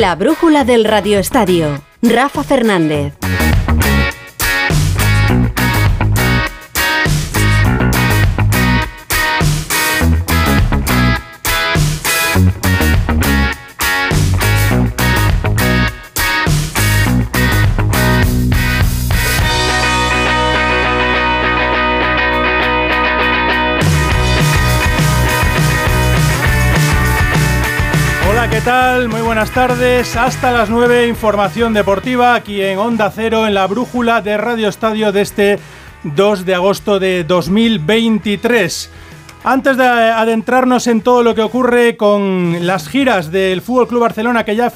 La brújula del radioestadio. Rafa Fernández. ¿Qué tal? Muy buenas tardes. Hasta las 9, información deportiva aquí en Onda Cero, en la brújula de Radio Estadio de este 2 de agosto de 2023. Antes de adentrarnos en todo lo que ocurre con las giras del Fútbol Club Barcelona que ya ha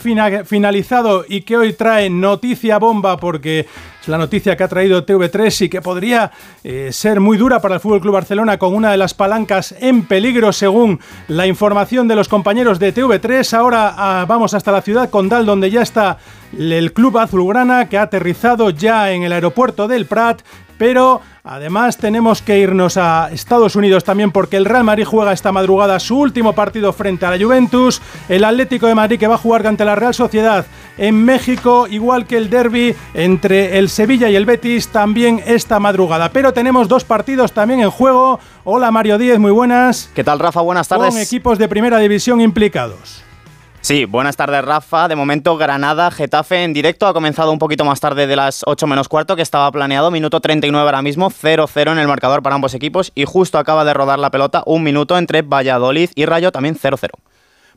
finalizado y que hoy trae noticia bomba porque es la noticia que ha traído TV3 y que podría eh, ser muy dura para el Fútbol Club Barcelona con una de las palancas en peligro según la información de los compañeros de TV3. Ahora ah, vamos hasta la ciudad condal donde ya está el club azulgrana que ha aterrizado ya en el aeropuerto del Prat pero además tenemos que irnos a Estados Unidos también porque el Real Madrid juega esta madrugada su último partido frente a la Juventus, el Atlético de Madrid que va a jugar ante la Real Sociedad en México, igual que el derby entre el Sevilla y el Betis también esta madrugada. Pero tenemos dos partidos también en juego. Hola Mario Díez, muy buenas. ¿Qué tal Rafa? Buenas tardes. Con equipos de primera división implicados. Sí, buenas tardes Rafa. De momento Granada, Getafe en directo. Ha comenzado un poquito más tarde de las 8 menos cuarto que estaba planeado. Minuto 39 ahora mismo, 0-0 en el marcador para ambos equipos y justo acaba de rodar la pelota un minuto entre Valladolid y Rayo también 0-0.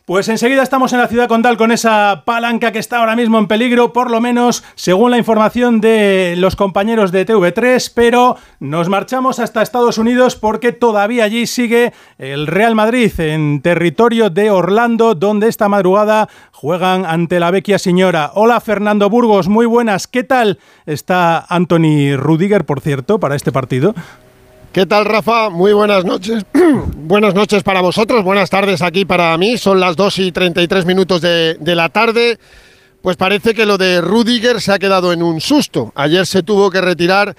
Pues enseguida estamos en la ciudad condal con esa palanca que está ahora mismo en peligro, por lo menos según la información de los compañeros de TV3, pero nos marchamos hasta Estados Unidos porque todavía allí sigue el Real Madrid en territorio de Orlando, donde esta madrugada juegan ante la Vecchia Señora. Hola Fernando Burgos, muy buenas. ¿Qué tal está Anthony Rudiger, por cierto, para este partido? ¿Qué tal, Rafa? Muy buenas noches. buenas noches para vosotros, buenas tardes aquí para mí. Son las 2 y 33 minutos de, de la tarde. Pues parece que lo de Rudiger se ha quedado en un susto. Ayer se tuvo que retirar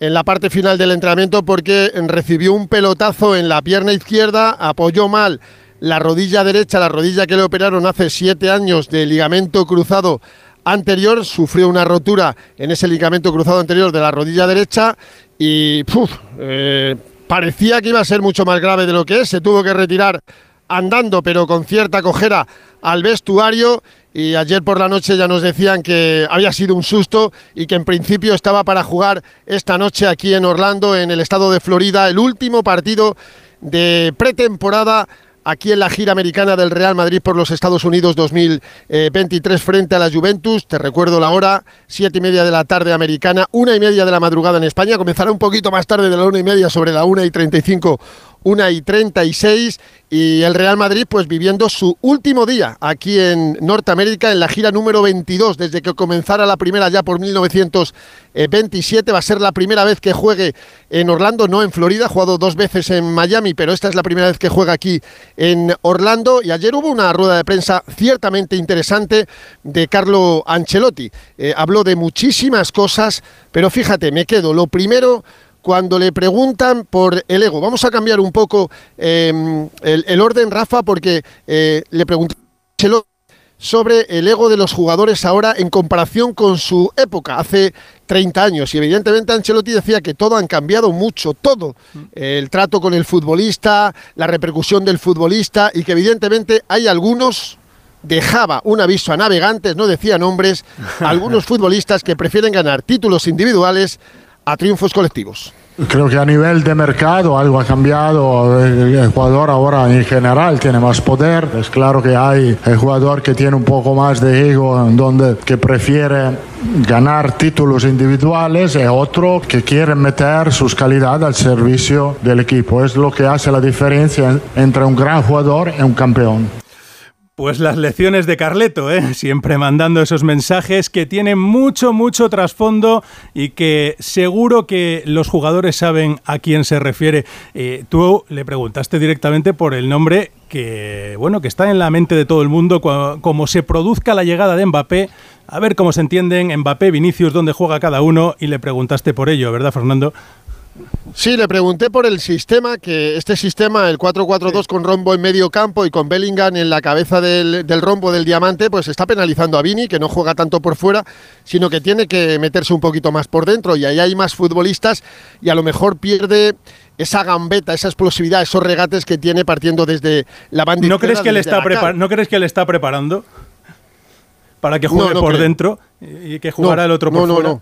en la parte final del entrenamiento porque recibió un pelotazo en la pierna izquierda, apoyó mal la rodilla derecha, la rodilla que le operaron hace siete años de ligamento cruzado anterior, sufrió una rotura en ese ligamento cruzado anterior de la rodilla derecha y eh, parecía que iba a ser mucho más grave de lo que es. Se tuvo que retirar andando, pero con cierta cojera al vestuario. Y ayer por la noche ya nos decían que había sido un susto y que en principio estaba para jugar esta noche aquí en Orlando, en el estado de Florida, el último partido de pretemporada aquí en la gira americana del Real Madrid por los Estados Unidos 2023 frente a la Juventus. Te recuerdo la hora, siete y media de la tarde americana, una y media de la madrugada en España. Comenzará un poquito más tarde de la una y media sobre la una y treinta y cinco 1 y 36 y el Real Madrid pues viviendo su último día aquí en Norteamérica en la gira número 22 desde que comenzara la primera ya por 1927 va a ser la primera vez que juegue en Orlando no en Florida ha jugado dos veces en Miami pero esta es la primera vez que juega aquí en Orlando. Y ayer hubo una rueda de prensa ciertamente interesante de Carlo Ancelotti. Eh, habló de muchísimas cosas pero fíjate me quedo. Lo primero cuando le preguntan por el ego. Vamos a cambiar un poco em, el, orden, Rafa, porque eh, le pregunté sobre el ego de los jugadores ahora en comparación con su época, hace 30 años. Y evidentemente Ancelotti decía que todo han cambiado mucho, todo. El trato con el futbolista, la repercusión del futbolista y que evidentemente hay algunos dejaba un aviso a navegantes, no decía nombres, algunos futbolistas que prefieren ganar títulos individuales a triunfos colectivos. Creo que a nivel de mercado algo ha cambiado. El jugador ahora en general tiene más poder. Es claro que hay el jugador que tiene un poco más de ego, donde que prefiere ganar títulos individuales y otro que quiere meter sus calidades al servicio del equipo. Es lo que hace la diferencia entre un gran jugador y un campeón. Pues las lecciones de Carleto, ¿eh? siempre mandando esos mensajes que tienen mucho, mucho trasfondo y que seguro que los jugadores saben a quién se refiere. Eh, tú le preguntaste directamente por el nombre que, bueno, que está en la mente de todo el mundo, como se produzca la llegada de Mbappé, a ver cómo se entienden Mbappé, Vinicius, dónde juega cada uno, y le preguntaste por ello, ¿verdad, Fernando? Sí, le pregunté por el sistema, que este sistema, el 4-4-2 con rombo en medio campo y con Bellingham en la cabeza del, rombo del diamante, pues está penalizando a Vini, que no juega tanto por fuera, sino que tiene que meterse un poquito más por dentro. Y ahí hay más futbolistas y a lo mejor pierde esa gambeta, esa explosividad, esos regates que tiene partiendo desde la banda ¿No crees que le está ¿No crees que le está preparando para que juegue por dentro y que jugará el otro por no, fuera?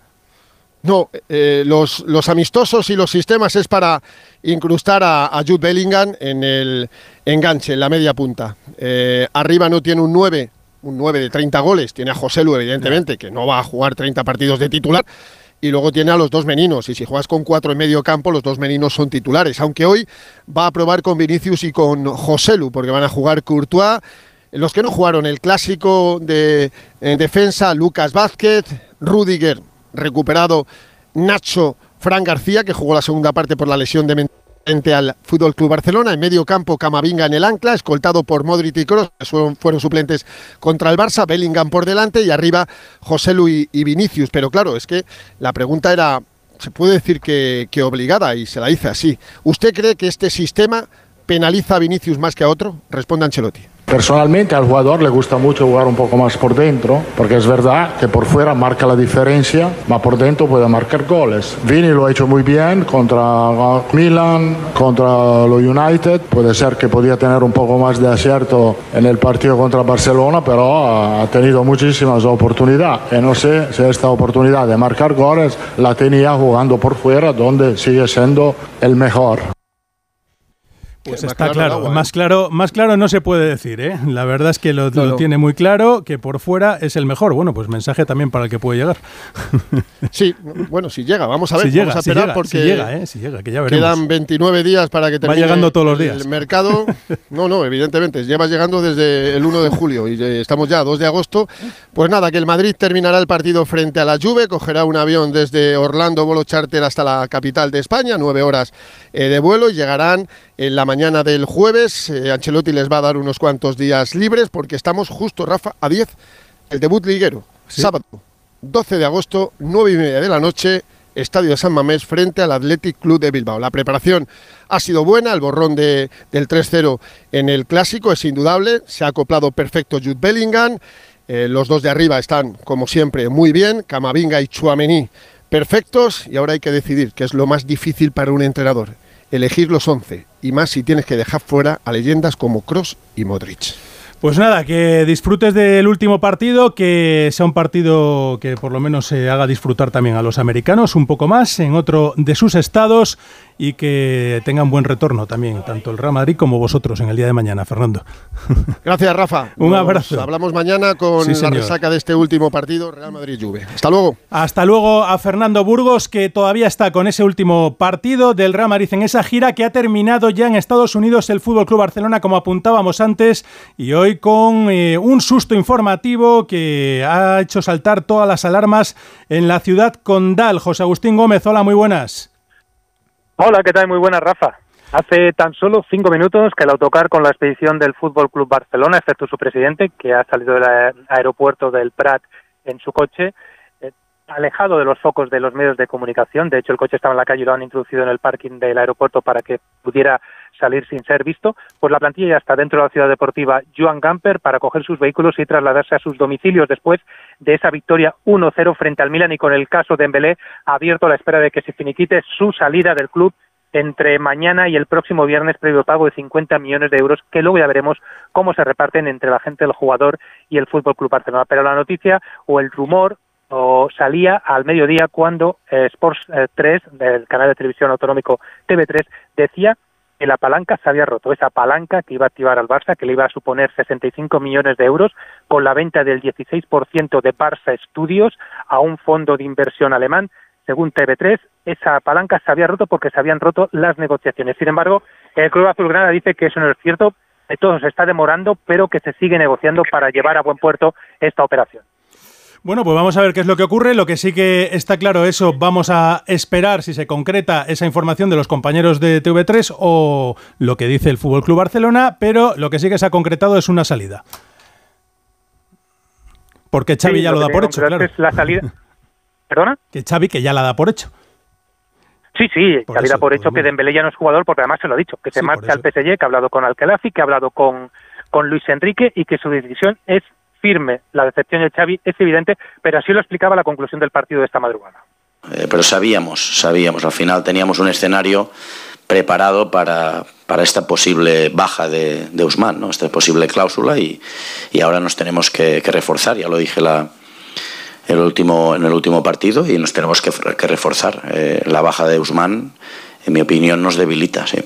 No, eh, los, los, amistosos y los sistemas es para incrustar a, Jude Bellingham en el enganche, en la media punta. Eh, arriba no tiene un 9, un 9 de 30 goles, tiene a José Lu, evidentemente, que no va a jugar 30 partidos de titular, y luego tiene a los dos meninos, y si juegas con cuatro en medio campo, los dos meninos son titulares, aunque hoy va a probar con Vinicius y con José Lu, porque van a jugar Courtois, los que no jugaron el clásico de defensa, Lucas Vázquez, Rudiger, recuperado Nacho Fran García, que jugó la segunda parte por la lesión de frente al Fútbol Club Barcelona. En medio campo, Camavinga en el ancla, escoltado por Modric y Kroos, que fueron, suplentes contra el Barça. Bellingham por delante y arriba José Luis y Vinicius. Pero claro, es que la pregunta era, se puede decir que, que obligada y se la hice así. ¿Usted cree que este sistema penaliza a Vinicius más que a otro? Responde Ancelotti. Personalmente al jugador le gusta mucho jugar un poco más por dentro, porque es verdad que por fuera marca la diferencia, pero por dentro puede marcar goles. Vini lo ha hecho muy bien contra Milan, contra lo United. Puede ser que podía tener un poco más de acierto en el partido contra Barcelona, pero ha tenido muchísimas oportunidades. Y no sé si esta oportunidad de marcar goles la tenía jugando por fuera, donde sigue siendo el mejor. Pues está claro, más ¿eh? claro, más claro no se puede decir, ¿eh? La verdad es que lo, tiene muy claro, que por fuera es el mejor. Bueno, pues mensaje también para el que puede llegar. Sí, bueno, si llega, vamos a ver, si vamos a esperar porque si llega, ¿eh? si llega, que ya veremos. Quedan 29 días para que termine Va llegando todos los días. el mercado. No, no, evidentemente, lleva llegando desde el 1 de julio y estamos ya a 2 de agosto. Pues nada, que el Madrid terminará el partido frente a la Juve, cogerá un avión desde Orlando, vuelo charter hasta la capital de España, nueve horas eh, de vuelo y llegarán en la mañana del jueves. Eh, Ancelotti les va a dar unos cuantos días libres porque estamos justo, Rafa, a 10, el debut liguero. Sábado, 12 de agosto, 9 y media de la noche, Estadio de San Mamés frente al Athletic Club de Bilbao. La preparación ha sido buena, el borrón de, del 3-0 en el clásico es indudable, se ha acoplado perfecto Jude Bellingham, eh, los dos de arriba están, como siempre, muy bien, Camavinga y Chuamení perfectos y ahora hay que decidir qué es lo más difícil para un entrenador elegir los 11, y más si tienes que dejar fuera a leyendas como Cross y Modric. Pues nada, que disfrutes del último partido, que sea un partido que por lo menos se haga disfrutar también a los americanos un poco más en otro de sus estados y que tengan buen retorno también, tanto el Real Madrid como vosotros en el día de mañana, Fernando. Gracias, Rafa. Un abrazo. Hablamos mañana con la resaca de este último partido, Real Madrid-Juve. Hasta luego. Hasta luego a Fernando Burgos, que todavía está con ese último partido del Real Madrid en esa gira que ha terminado ya en Estados Unidos el Fútbol Club Barcelona, como apuntábamos antes, y hoy con eh, un susto informativo que ha hecho saltar todas las alarmas en la ciudad condal. José Agustín Gómez, hola, muy buenas. Hola, ¿qué tal? Muy buena, Rafa. Hace tan solo cinco minutos que el autocar con la expedición del Fútbol Club Barcelona, excepto su presidente, que ha salido del aeropuerto del Prat en su coche, alejado de los focos de los medios de comunicación. De hecho, el coche estaba en la calle y lo han introducido en el parking del aeropuerto para que pudiera salir sin ser visto. Pues la plantilla ya está dentro de la ciudad deportiva Joan Gamper para coger sus vehículos y trasladarse a sus domicilios después de esa victoria 1-0 frente al Milan y con el caso de Embelé abierto a la espera de que se finiquite su salida del club entre mañana y el próximo viernes previo pago de 50 millones de euros que luego ya veremos cómo se reparten entre la gente del jugador y el Fútbol Club Barcelona. Pero la noticia o el rumor o salía al mediodía cuando eh, Sports 3 eh, del canal de televisión autonómico TV3 decía que la palanca se había roto, esa palanca que iba a activar al Barça, que le iba a suponer 65 millones de euros con la venta del 16% de Barça Studios a un fondo de inversión alemán. Según TV3, esa palanca se había roto porque se habían roto las negociaciones. Sin embargo, el Club Azulgrana dice que eso no es cierto, que todo se está demorando, pero que se sigue negociando para llevar a buen puerto esta operación. Bueno, pues vamos a ver qué es lo que ocurre. Lo que sí que está claro, eso vamos a esperar si se concreta esa información de los compañeros de TV3 o lo que dice el Fútbol Club Barcelona, pero lo que sí que se ha concretado es una salida. Porque Xavi ya lo, da por hecho, claro. la salida. ¿Perdona? Que Xavi que ya la da por hecho. Sí, sí, por que por hecho que Dembélé ya no es jugador porque además se lo ha dicho, que se marcha al PSG, que ha hablado con Alcalafi, que ha hablado con, con Luis Enrique y que su decisión es firme. La decepción de Xavi es evidente, pero así lo explicaba la conclusión del partido de esta madrugada. Eh, pero sabíamos, sabíamos, al final teníamos un escenario preparado para, para esta posible baja de, de Usman, ¿no? esta posible cláusula y, y ahora nos tenemos que, reforzar, ya lo dije la, el último, en el último partido y nos tenemos que, que reforzar. Eh, la baja de Usman, en mi opinión, nos debilita. ¿sí?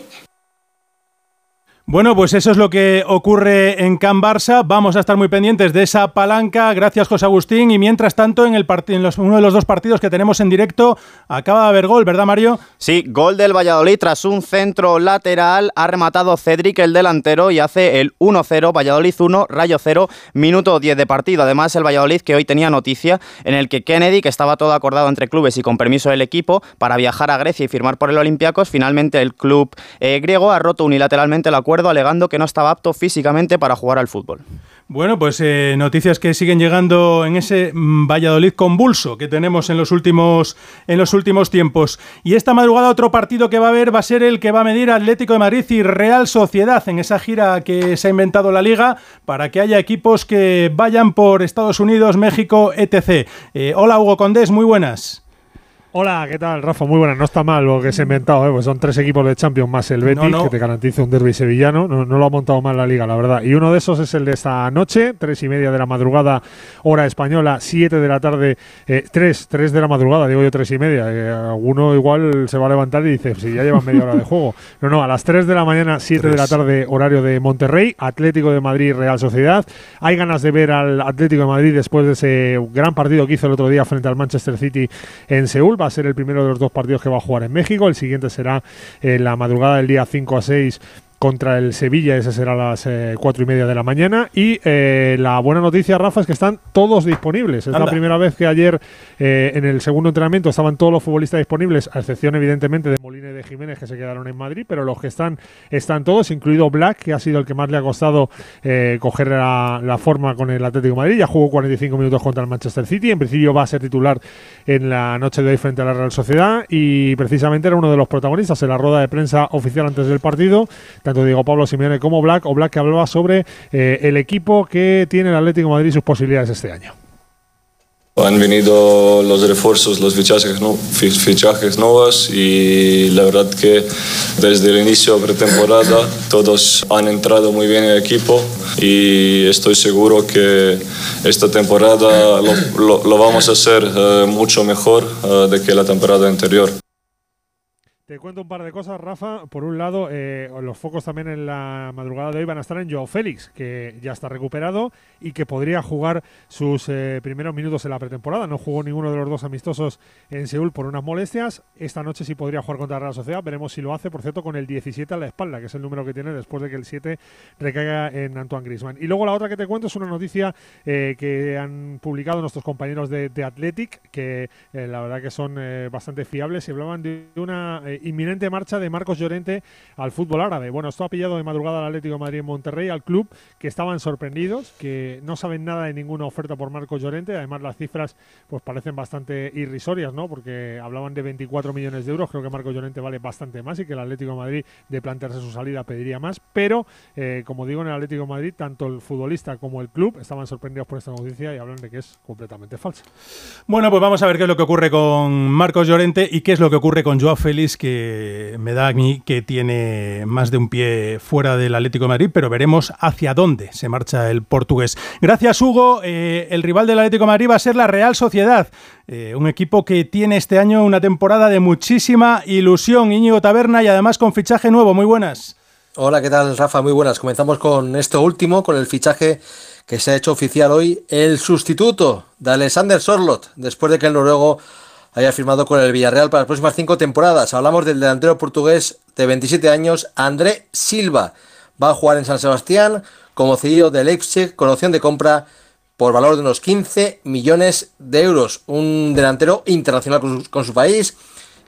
Bueno, pues eso es lo que ocurre en Can Barça. Vamos a estar muy pendientes de esa palanca. Gracias, José Agustín. Y mientras tanto, en, el en uno de los dos partidos que tenemos en directo, acaba de haber gol, ¿verdad, Mario? Sí, gol del Valladolid tras un centro lateral. Ha rematado Cedric, el delantero, y hace el 1-0. Valladolid 1, Rayo 0, minuto 10 de partido. Además, el Valladolid que hoy tenía noticia en el que Kennedy, que estaba todo acordado entre clubes y con permiso del equipo para viajar a Grecia y firmar por el Olympiacos, finalmente el club eh, griego ha roto unilateralmente el acuerdo alegando que no estaba apto físicamente para jugar al fútbol. Bueno, pues eh, noticias que siguen llegando en ese mm, Valladolid convulso que tenemos en los últimos en los últimos tiempos. Y esta madrugada otro partido que va a haber va a ser el que va a medir Atlético de Madrid y Real Sociedad en esa gira que se ha inventado la liga para que haya equipos que vayan por Estados Unidos, México, etc. Eh, hola Hugo Condés, muy buenas. Hola, ¿qué tal, Rafa? Muy buena. No está mal lo que se ha inventado, ¿eh? pues son tres equipos de Champions más el Betis, que te garantiza un derby sevillano. No, lo ha montado mal la liga, la verdad. Y uno de esos es el de esta noche, tres y media de la madrugada, hora española, siete de la tarde, eh, tres, tres de la madrugada, digo yo tres y media. Eh, alguno igual se va a levantar y dice, si ya llevan media hora de juego. No, no, a las tres de la mañana, siete de la tarde, horario de Monterrey, Atlético de Madrid, Real Sociedad. Hay ganas de ver al Atlético de Madrid después de ese gran partido que hizo el otro día frente al Manchester City en Seúl va a ser el primero de los dos partidos que va a jugar en México. El siguiente será en la madrugada del día 5 a 6 contra el Sevilla, ese será a las eh, cuatro y media de la mañana. Y eh, la buena noticia, Rafa, es que están todos disponibles. Es la primera vez que ayer eh, en el segundo entrenamiento estaban todos los futbolistas disponibles, a excepción evidentemente de Molina y de Jiménez que se quedaron en Madrid, pero los que están están todos, incluido Black, que ha sido el que más le ha costado coger la, forma con el Atlético de Madrid. Ya jugó 45 minutos contra el Manchester City. En principio va a ser titular en la noche de hoy frente a la Real Sociedad y precisamente era uno de los protagonistas en la rueda de prensa oficial antes del partido tanto Diego Pablo Simeone como Black, o Black que hablaba sobre eh, el equipo que tiene el Atlético Madrid y sus posibilidades este año. Han venido los refuerzos, los fichajes, no, fichajes nuevos y la verdad que desde el inicio de pretemporada todos han entrado muy bien en el equipo y estoy seguro que esta temporada lo, vamos a hacer eh, mucho mejor uh, de que la temporada anterior. Te cuento un par de cosas, Rafa. Por un lado, eh, los focos también en la madrugada de hoy van a estar en Joao Félix, que ya está recuperado y que podría jugar sus eh, primeros minutos en la pretemporada. No jugó ninguno de los dos amistosos en Seúl por unas molestias. Esta noche sí podría jugar contra la Sociedad. Veremos si lo hace, por cierto, con el 17 a la espalda, que es el número que tiene después de que el 7 recaiga en Antoine Griezmann. Y luego la otra que te cuento es una noticia eh, que han publicado nuestros compañeros de, de Athletic, que la verdad que son bastante fiables y hablaban de una inminente marcha de Marcos Llorente al fútbol árabe. Bueno, esto ha pillado de madrugada al Atlético de Madrid en Monterrey, al club, que estaban sorprendidos, que no saben nada de ninguna oferta por Marcos Llorente. Además, las cifras pues parecen bastante irrisorias, ¿no? Porque hablaban de 24 millones de euros. Creo que Marcos Llorente vale bastante más y que el Atlético de Madrid, de plantearse su salida, pediría más. Pero, eh, como digo, en el Atlético de Madrid, tanto el futbolista como el club estaban sorprendidos por esta noticia y hablan de que es completamente falsa. Bueno, pues vamos a ver qué es lo que ocurre con Marcos Llorente y qué es lo que ocurre con Joao Félix, que me da a mí que tiene más de un pie fuera del Atlético Madrid, pero veremos hacia dónde se marcha el portugués. Gracias, Hugo. Eh, el rival del Atlético Madrid va a ser la Real Sociedad, eh, un equipo que tiene este año una temporada de muchísima ilusión. Íñigo Taberna y además con fichaje nuevo. Muy buenas. Hola, ¿qué tal, Rafa? Muy buenas. Comenzamos con esto último, con el fichaje que se ha hecho oficial hoy, el sustituto de Alexander Sorlot, después de que el noruego haya firmado con el Villarreal para las próximas cinco temporadas. Hablamos del delantero portugués de 27 años, André Silva. Va a jugar en San Sebastián como cedido de Leipzig con opción de compra por valor de unos 15 millones de euros. Un delantero internacional con su, país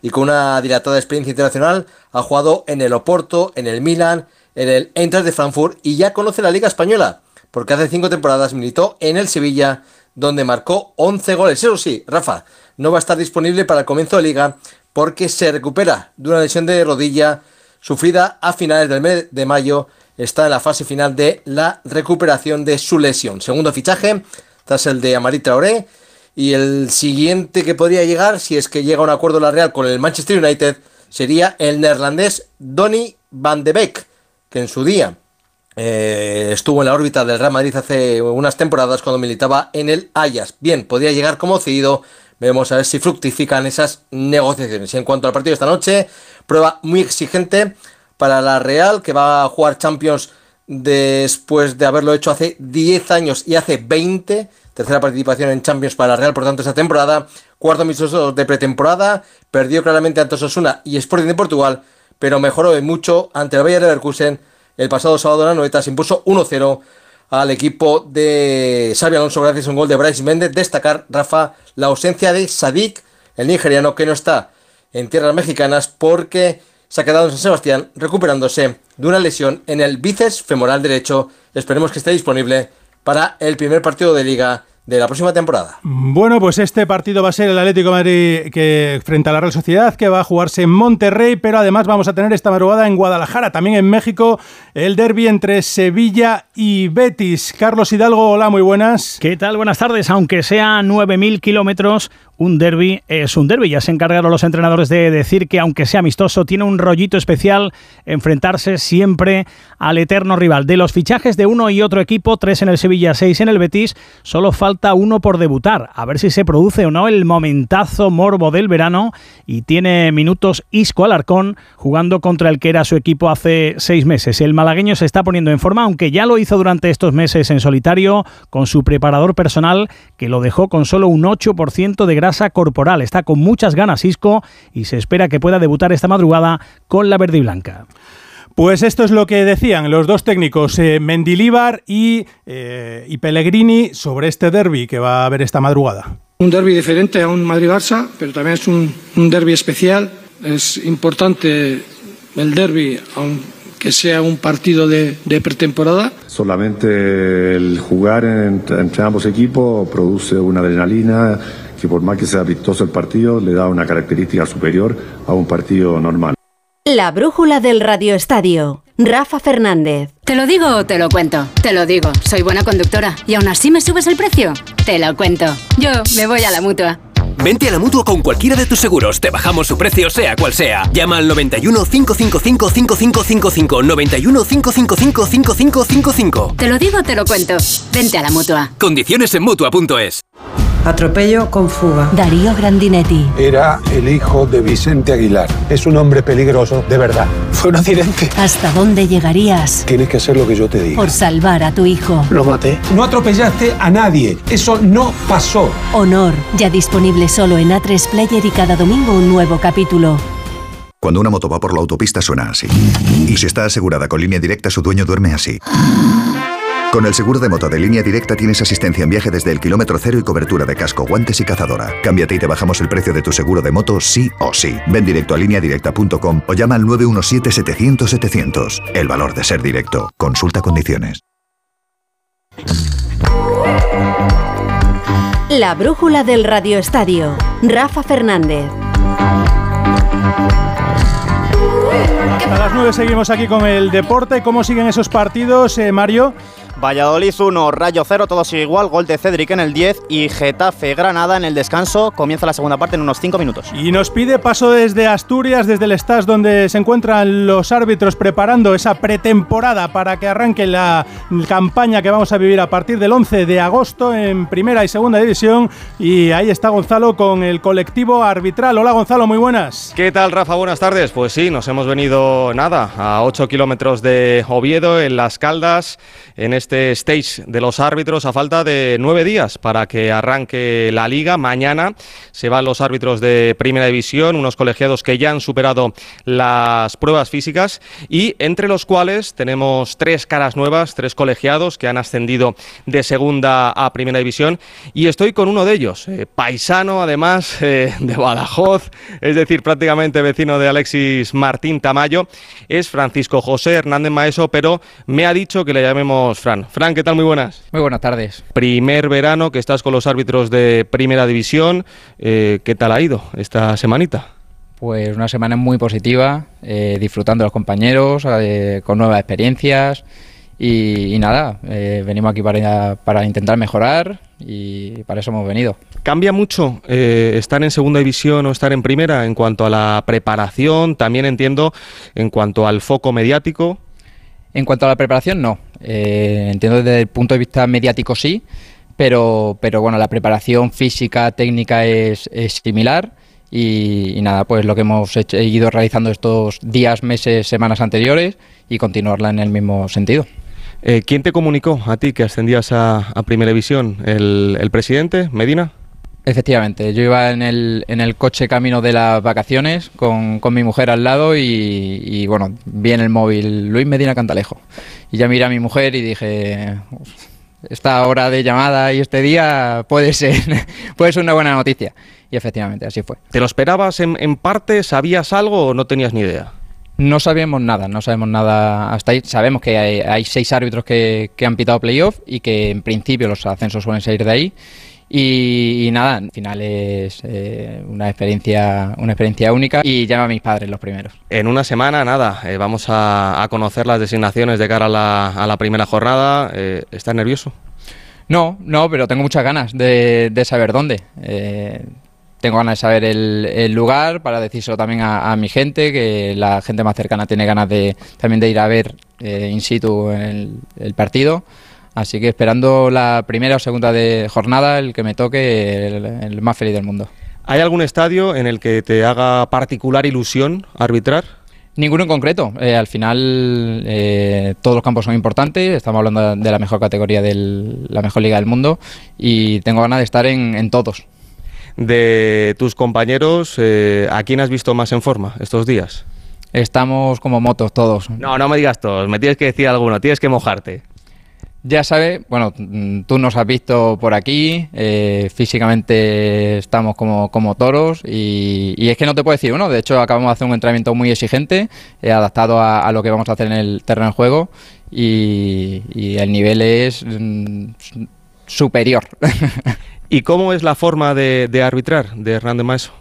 y con una dilatada experiencia internacional. Ha jugado en el Oporto, en el Milan, en el Eintracht de Frankfurt y ya conoce la Liga Española, porque hace cinco temporadas militó en el Sevilla donde marcó 11 goles. Eso sí, Rafa, no va a estar disponible para el comienzo de liga porque se recupera de una lesión de rodilla sufrida a finales del mes de mayo. Está en la fase final de la recuperación de su lesión. Segundo fichaje, tras el de Amari Traoré. Y el siguiente que podría llegar, si es que llega a un acuerdo la Real con el Manchester United, sería el neerlandés Donny van de Beek, que en su día eh, estuvo en la órbita del Real Madrid hace unas temporadas cuando militaba en el Ajax. Bien, podría llegar como cedido. Vemos a ver si fructifican esas negociaciones. Y en cuanto al partido de esta noche, prueba muy exigente para la Real, que va a jugar Champions después de haberlo hecho hace 10 años y hace 20 tercera participación en Champions para la Real, por tanto, esta temporada, cuarto amistoso de pretemporada, perdió claramente ante Osasuna y Sporting de Portugal, pero mejoró mucho ante el Bayer Leverkusen el pasado sábado la noeta, se impuso 1-0 al equipo de Xavi Alonso gracias a un gol de Bryce Méndez. Destacar, Rafa, la ausencia de Sadik, el nigeriano que no está en tierras mexicanas porque se ha quedado en San Sebastián recuperándose de una lesión en el bíceps femoral derecho. Esperemos que esté disponible para el primer partido de liga de la próxima temporada. Bueno, pues este partido va a ser el Atlético de Madrid que frente a la Real Sociedad, que va a jugarse en Monterrey, pero además vamos a tener esta madrugada en Guadalajara, también en México, el derby entre Sevilla y Betis. Carlos Hidalgo, hola, muy buenas. ¿Qué tal? Buenas tardes. Aunque sea 9.000 kilómetros, un derby es un derby. Ya se encargaron los entrenadores de decir que, aunque sea amistoso, tiene un rollito especial enfrentarse siempre al eterno rival. De los fichajes de uno y otro equipo, tres en el Sevilla, seis en el Betis, solo falta uno por debutar. A ver si se produce o no el momentazo morbo del verano y tiene minutos Isco Alarcón jugando contra el que era su equipo hace seis meses. El malagueño se está poniendo en forma, aunque ya lo hizo durante estos meses en solitario con su preparador personal que lo dejó con solo un 8% de grasa corporal. Está con muchas ganas Isco y se espera que pueda debutar esta madrugada con la verde y blanca. Pues esto es lo que decían los dos técnicos, eh, Mendilíbar y, eh, y Pellegrini, sobre este derby que va a haber esta madrugada. Un derby diferente a un Madrid-Barça, pero también es un, un derby especial. Es importante el derby, aunque sea un partido de, de pretemporada. Solamente el jugar entre, entre ambos equipos produce una adrenalina que por más que sea vistoso el partido, le da una característica superior a un partido normal. La brújula del radioestadio. Rafa Fernández. ¿Te lo digo o te lo cuento? Te lo digo, soy buena conductora. ¿Y aún así me subes el precio? Te lo cuento. Yo me voy a la mutua. Vente a la mutua con cualquiera de tus seguros. Te bajamos su precio, sea cual sea. Llama al 91 555 5555. 91 555 5555. Te lo digo, te lo cuento. Vente a la mutua. Condiciones en mutua.es. Atropello con fuga. Darío Grandinetti. Era el hijo de Vicente Aguilar. Es un hombre peligroso, de verdad. Fue un accidente. ¿Hasta dónde llegarías? Tienes que hacer lo que yo te diga. Por salvar a tu hijo. Lo maté. No atropellaste a nadie. Eso no pasó. Honor. Ya disponible solo en A3 Player y cada domingo un nuevo capítulo. Cuando una moto va por la autopista suena así. Y si está asegurada con línea directa, su dueño duerme así. Con el seguro de moto de línea directa tienes asistencia en viaje desde el kilómetro cero y cobertura de casco, guantes y cazadora. Cámbiate y te bajamos el precio de tu seguro de moto sí o sí. Ven directo a lineadirecta.com o llama al 917-700-700. El valor de ser directo. Consulta condiciones. La brújula del radioestadio. Rafa Fernández. A las 9 seguimos aquí con el deporte. ¿Cómo siguen esos partidos, eh, Mario? Valladolid 1, Rayo 0, todo sigue igual, gol de Cedric en el 10 y Getafe Granada en el descanso. Comienza la segunda parte en unos 5 minutos. Y nos pide paso desde Asturias, desde el Stas donde se encuentran los árbitros preparando esa pretemporada para que arranque la campaña que vamos a vivir a partir del 11 de agosto en primera y segunda división. Y ahí está Gonzalo con el colectivo arbitral. Hola Gonzalo, muy buenas. ¿Qué tal Rafa? Buenas tardes. Pues sí, nos hemos venido nada, a 8 kilómetros de Oviedo, en Las Caldas, en este este stage de los árbitros a falta de nueve días para que arranque la liga. Mañana se van los árbitros de Primera División, unos colegiados que ya han superado las pruebas físicas y entre los cuales tenemos tres caras nuevas, tres colegiados que han ascendido de Segunda a Primera División y estoy con uno de ellos, eh, paisano además eh, de Badajoz, es decir, prácticamente vecino de Alexis Martín Tamayo, es Francisco José Hernández Maeso, pero me ha dicho que le llamemos Fran. Fran. Fran, ¿qué tal? Muy buenas. Muy buenas tardes. Primer verano que estás con los árbitros de Primera División. Eh, ¿Qué tal ha ido esta semanita? Pues una semana muy positiva, eh, disfrutando de los compañeros, eh, con nuevas experiencias y, nada, venimos aquí para, para, intentar mejorar y para eso hemos venido. ¿Cambia mucho estar en segunda división o estar en primera en cuanto a la preparación? También entiendo en cuanto al foco mediático. En cuanto a la preparación, no. Eh, entiendo desde el punto de vista mediático sí, pero, pero bueno, la preparación física, técnica es, similar. Y, nada, pues lo que hemos ido realizando estos días, meses, semanas anteriores y continuarla en el mismo sentido. Eh, ¿Quién te comunicó a ti que ascendías a, Primera División? ¿El, presidente, Medina? Efectivamente, yo iba en el, en el coche camino de las vacaciones con, mi mujer al lado y, bueno, vi en el móvil Luis Medina Cantalejo. Y ya miré a mi mujer y dije, esta hora de llamada y este día puede ser, puede ser una buena noticia. Y efectivamente, así fue. ¿Te lo esperabas en, parte? ¿Sabías algo o no tenías ni idea? No sabíamos nada, no sabemos nada hasta ahí. Sabemos que hay, seis árbitros que, que han pitado playoff y que en principio los ascensos suelen salir de ahí y, nada, al final es eh, una, experiencia, una experiencia única y llama a mis padres los primeros. En una semana, nada, eh, vamos a, conocer las designaciones de cara a la, a la primera jornada. Eh, ¿Estás nervioso? No, no, pero tengo muchas ganas de, saber dónde. tengo ganas de saber el, lugar para decírselo también a, mi gente, que la gente más cercana tiene ganas de también de ir a ver in situ el, el partido. Así que esperando la primera o segunda de jornada, el que me toque, el, más feliz del mundo. ¿Hay algún estadio en el que te haga particular ilusión arbitrar? Ninguno en concreto. Eh, al final eh, todos los campos son importantes. Estamos hablando de la mejor categoría de la mejor liga del mundo y tengo ganas de estar en, todos. De tus compañeros, eh, ¿a quién has visto más en forma estos días? Estamos como motos todos. No, no me digas todos. Me tienes que decir alguno. Tienes que mojarte. Ya sabes, bueno, tú nos has visto por aquí, eh, físicamente estamos como, como toros y, es que no te puedo decir uno, de hecho acabamos de hacer un entrenamiento muy exigente, eh, adaptado a, lo que vamos a hacer en el terreno de juego y, el nivel es mm, superior. ¿Y cómo es la forma de, arbitrar de Hernán de Maeso?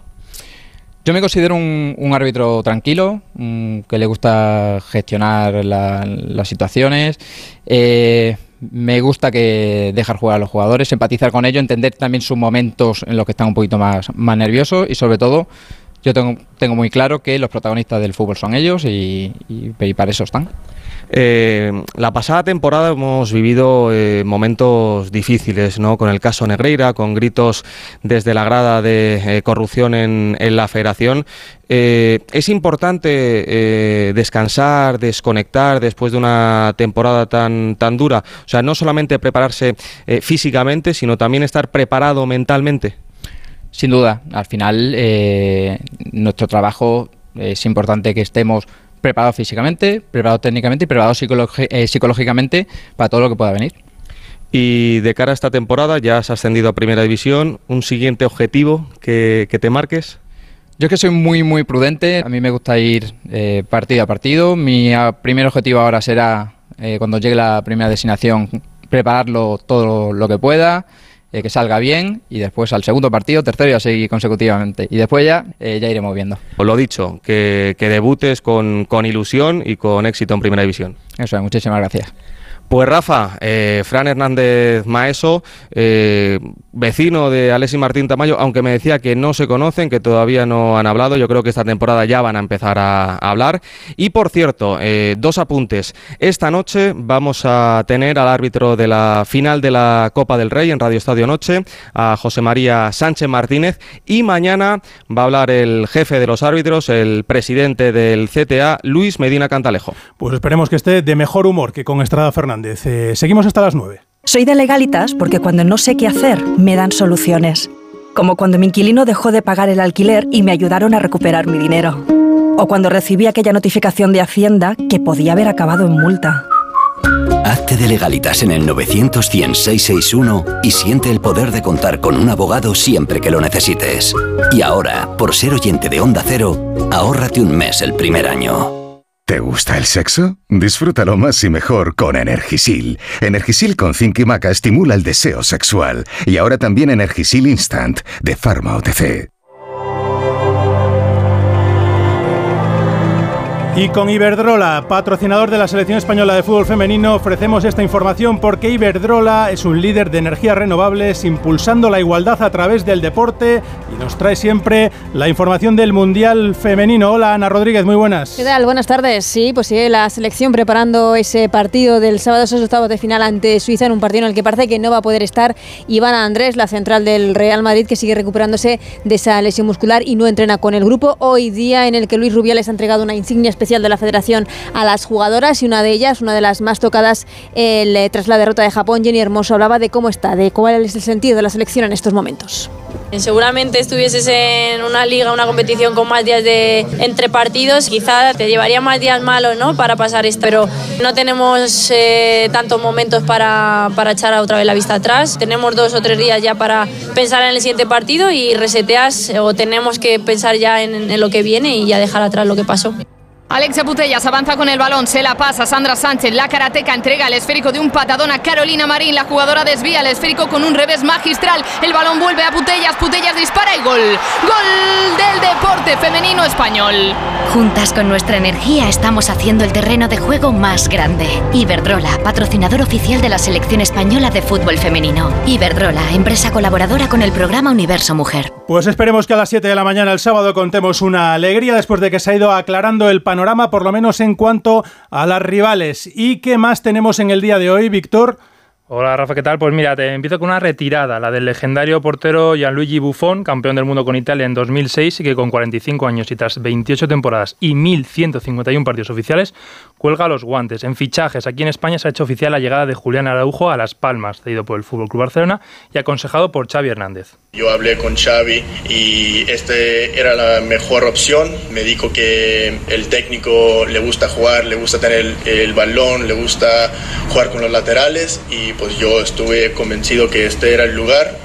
Yo me considero un, árbitro tranquilo, mm, que le gusta gestionar las situaciones. Eh, me gusta que dejar jugar a los jugadores, empatizar con ellos, entender también sus momentos en los que están un poquito más, más nerviosos y sobre todo yo tengo, tengo muy claro que los protagonistas del fútbol son ellos y, y para eso están. Eh, la pasada temporada hemos vivido eh, momentos difíciles, ¿no? Con el caso Negreira, con gritos desde la grada de eh, corrupción en, la Federación. es importante descansar, desconectar después de una temporada tan, tan dura. O sea, no solamente prepararse físicamente, sino también estar preparado mentalmente. Sin duda, al final nuestro trabajo es importante que estemos preparado físicamente, preparado técnicamente y preparado eh, psicológicamente para todo lo que pueda venir. Y de cara a esta temporada, ya has ascendido a Primera División, ¿un siguiente objetivo que, te marques? Yo es que soy muy, muy prudente, a mí me gusta ir eh, partido a partido. Mi ah, primer objetivo ahora será, eh, cuando llegue la primera designación, prepararlo todo lo que pueda, eh, que salga bien y después al segundo partido, tercero y así consecutivamente. Y después ya, eh, ya iremos viendo. Os lo dicho, que, que debutes con, con ilusión y con éxito en Primera División. Eso es, muchísimas gracias. Pues Rafa, eh, Fran Hernández Maeso, eh, vecino de Alessi Martín Tamayo, aunque me decía que no se conocen, que todavía no han hablado, yo creo que esta temporada ya van a empezar a, hablar. Y por cierto, eh, dos apuntes. Esta noche vamos a tener al árbitro de la final de la Copa del Rey en Radio Estadio Noche, a José María Sánchez Martínez, y mañana va a hablar el jefe de los árbitros, el presidente del CTA, Luis Medina Cantalejo. Pues esperemos que esté de mejor humor que con Estrada Fernández. Eh, seguimos hasta las 9. Soy de legalitas porque cuando no sé qué hacer, me dan soluciones. Como cuando mi inquilino dejó de pagar el alquiler y me ayudaron a recuperar mi dinero. O cuando recibí aquella notificación de Hacienda que podía haber acabado en multa. Hazte de legalitas en el 900 y siente el poder de contar con un abogado siempre que lo necesites. Y ahora, por ser oyente de Onda Cero, ahórrate un mes el primer año. ¿Te gusta el sexo? Disfrútalo más y mejor con Energisil. Energisil con zinc y maca estimula el deseo sexual. Y ahora también Energisil Instant de Pharma OTC. Y con Iberdrola, patrocinador de la selección española de fútbol femenino, ofrecemos esta información porque Iberdrola es un líder de energías renovables impulsando la igualdad a través del deporte y nos trae siempre la información del Mundial Femenino. Hola Ana Rodríguez, muy buenas. ¿Qué tal? Buenas tardes. Sí, pues sigue la selección preparando ese partido del sábado, esos octavos de final ante Suiza en un partido en el que parece que no va a poder estar Ivana Andrés, la central del Real Madrid, que sigue recuperándose de esa lesión muscular y no entrena con el grupo. Hoy día en el que Luis Rubiales ha entregado una insignia especial de la federación a las jugadoras y una de ellas, una de las más tocadas el, eh, tras la derrota de Japón, Jenny Hermoso, hablaba de cómo está, de cuál es el sentido de la selección en estos momentos. Seguramente estuvieses en una liga, una competición con más días de entre partidos, quizá te llevaría más días malos ¿no? para pasar esto, pero no tenemos eh, tantos momentos para, para echar otra vez la vista atrás. Tenemos dos o tres días ya para pensar en el siguiente partido y reseteas o tenemos que pensar ya en, en lo que viene y ya dejar atrás lo que pasó. Alexia Putellas avanza con el balón, se la pasa Sandra Sánchez, la karateca entrega el esférico de un patadón a Carolina Marín, la jugadora desvía el esférico con un revés magistral, el balón vuelve a Putellas, Putellas dispara y gol, gol del deporte femenino español. Juntas con nuestra energía estamos haciendo el terreno de juego más grande. Iberdrola, patrocinador oficial de la selección española de fútbol femenino. Iberdrola, empresa colaboradora con el programa Universo Mujer. Pues esperemos que a las 7 de la mañana el sábado contemos una alegría después de que se ha ido aclarando el panorama, por lo menos en cuanto a las rivales. ¿Y qué más tenemos en el día de hoy, Víctor? Hola Rafa, ¿qué tal? Pues mira, te empiezo con una retirada, la del legendario portero Gianluigi Buffon, campeón del mundo con Italia en 2006 y que con 45 años y tras 28 temporadas y 1.151 partidos oficiales cuelga los guantes. En fichajes, aquí en España se ha hecho oficial la llegada de Julián Araujo a Las Palmas, cedido por el Fútbol Club Barcelona y aconsejado por Xavi Hernández. Yo hablé con Xavi y este era la mejor opción. Me dijo que el técnico le gusta jugar, le gusta tener el balón, le gusta jugar con los laterales y pues yo estuve convencido que este era el lugar.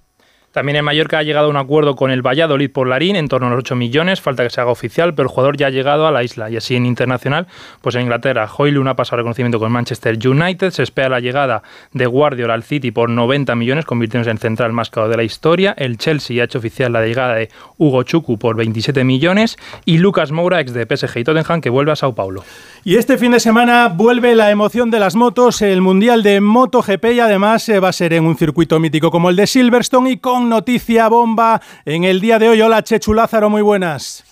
También en Mallorca ha llegado a un acuerdo con el Valladolid por Larín en torno a los 8 millones, falta que se haga oficial, pero el jugador ya ha llegado a la isla. Y así en internacional, pues en Inglaterra, Hoylund ha pasado reconocimiento con Manchester United, se espera la llegada de Guardiola al City por 90 millones, convirtiéndose en central más caro de la historia. El Chelsea ha hecho oficial la llegada de Hugo Chuku por 27 millones y Lucas Moura, ex de PSG y Tottenham, que vuelve a Sao Paulo. Y este fin de semana vuelve la emoción de las motos, el Mundial de MotoGP y además eh, va a ser en un circuito mítico como el de Silverstone y con noticia bomba en el día de hoy. Hola Chechu Lázaro, muy buenas.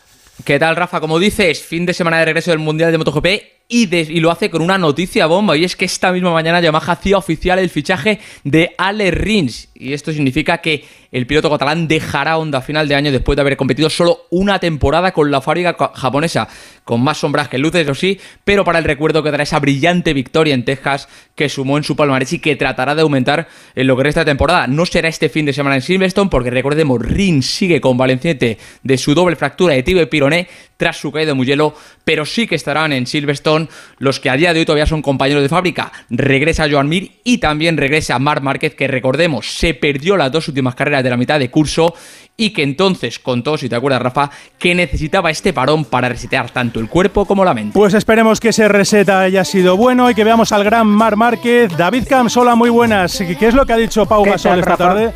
¿Qué tal, Rafa? Como dices, fin de semana de regreso del Mundial de MotoGP y, de, lo hace con una noticia bomba. Y es que esta misma mañana Yamaha hacía oficial el fichaje de Ale Rins. Y esto significa que el piloto catalán dejará Honda a final de año después de haber competido solo una temporada con la fábrica japonesa. Con más sombras que luces, eso sí, pero para el recuerdo quedará esa brillante victoria en Texas que sumó en su palmarés y que tratará de aumentar en lo que resta de temporada. No será este fin de semana en Silverstone porque recordemos, Rins sigue convaleciente de su doble fractura de tibia y pironé tras su caída de Mugello, pero sí que estarán en Silverstone los que a día de hoy todavía son compañeros de fábrica. Regresa Joan Mir y también regresa Marc Márquez, que recordemos, se perdió las dos últimas carreras de la mitad de curso y que entonces contó, si te acuerdas Rafa, que necesitaba este parón para resetear tanto el cuerpo como la mente. Pues esperemos que ese reseta haya sido bueno y que veamos al gran Marc Márquez. David Camps, hola, muy buenas. ¿Qué es lo que ha dicho Pau Gasol esta tarde?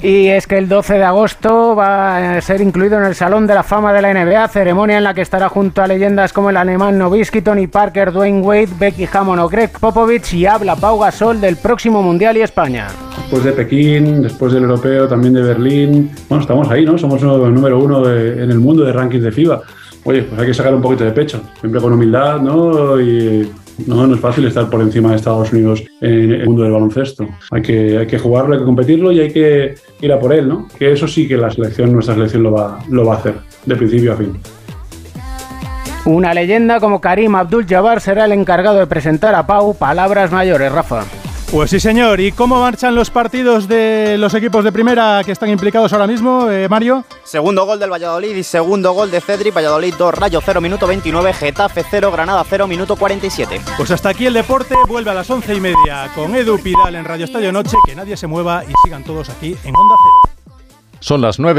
Y es que el 12 de agosto va a ser incluido en el Salón de la Fama de la NBA, ceremonia en la que estará junto a leyendas como el alemán Nowitzki, Tony Parker, Dwayne Wade, Becky Hammond o Greg Popovich y habla Pau Gasol del próximo Mundial y España. Después de Pekín, después del europeo, también de Berlín, bueno, estamos ahí, ¿no? Somos el número uno en el mundo de rankings de FIBA. Oye, pues hay que sacar un poquito de pecho, siempre con humildad, ¿no? Y no, no es fácil estar por encima de Estados Unidos en el mundo del baloncesto. Hay que, hay que jugarlo, hay que competirlo y hay que ir a por él, ¿no? Que eso sí que la selección, nuestra selección lo va, lo va a hacer, de principio a fin. Una leyenda como Karim Abdul-Jabbar será el encargado de presentar a Pau palabras mayores, Rafa. Pues sí, señor. ¿Y cómo marchan los partidos de los equipos de primera que están implicados ahora mismo, eh, Mario? Segundo gol del Valladolid y segundo gol de Cedric. Valladolid 2, Rayo 0, minuto 29. Getafe 0, Granada 0, minuto 47. Pues hasta aquí el deporte. Vuelve a las once y media con Edu Pidal en Radio Estadio Noche. Que nadie se mueva y sigan todos aquí en Onda Cero. Son las 9.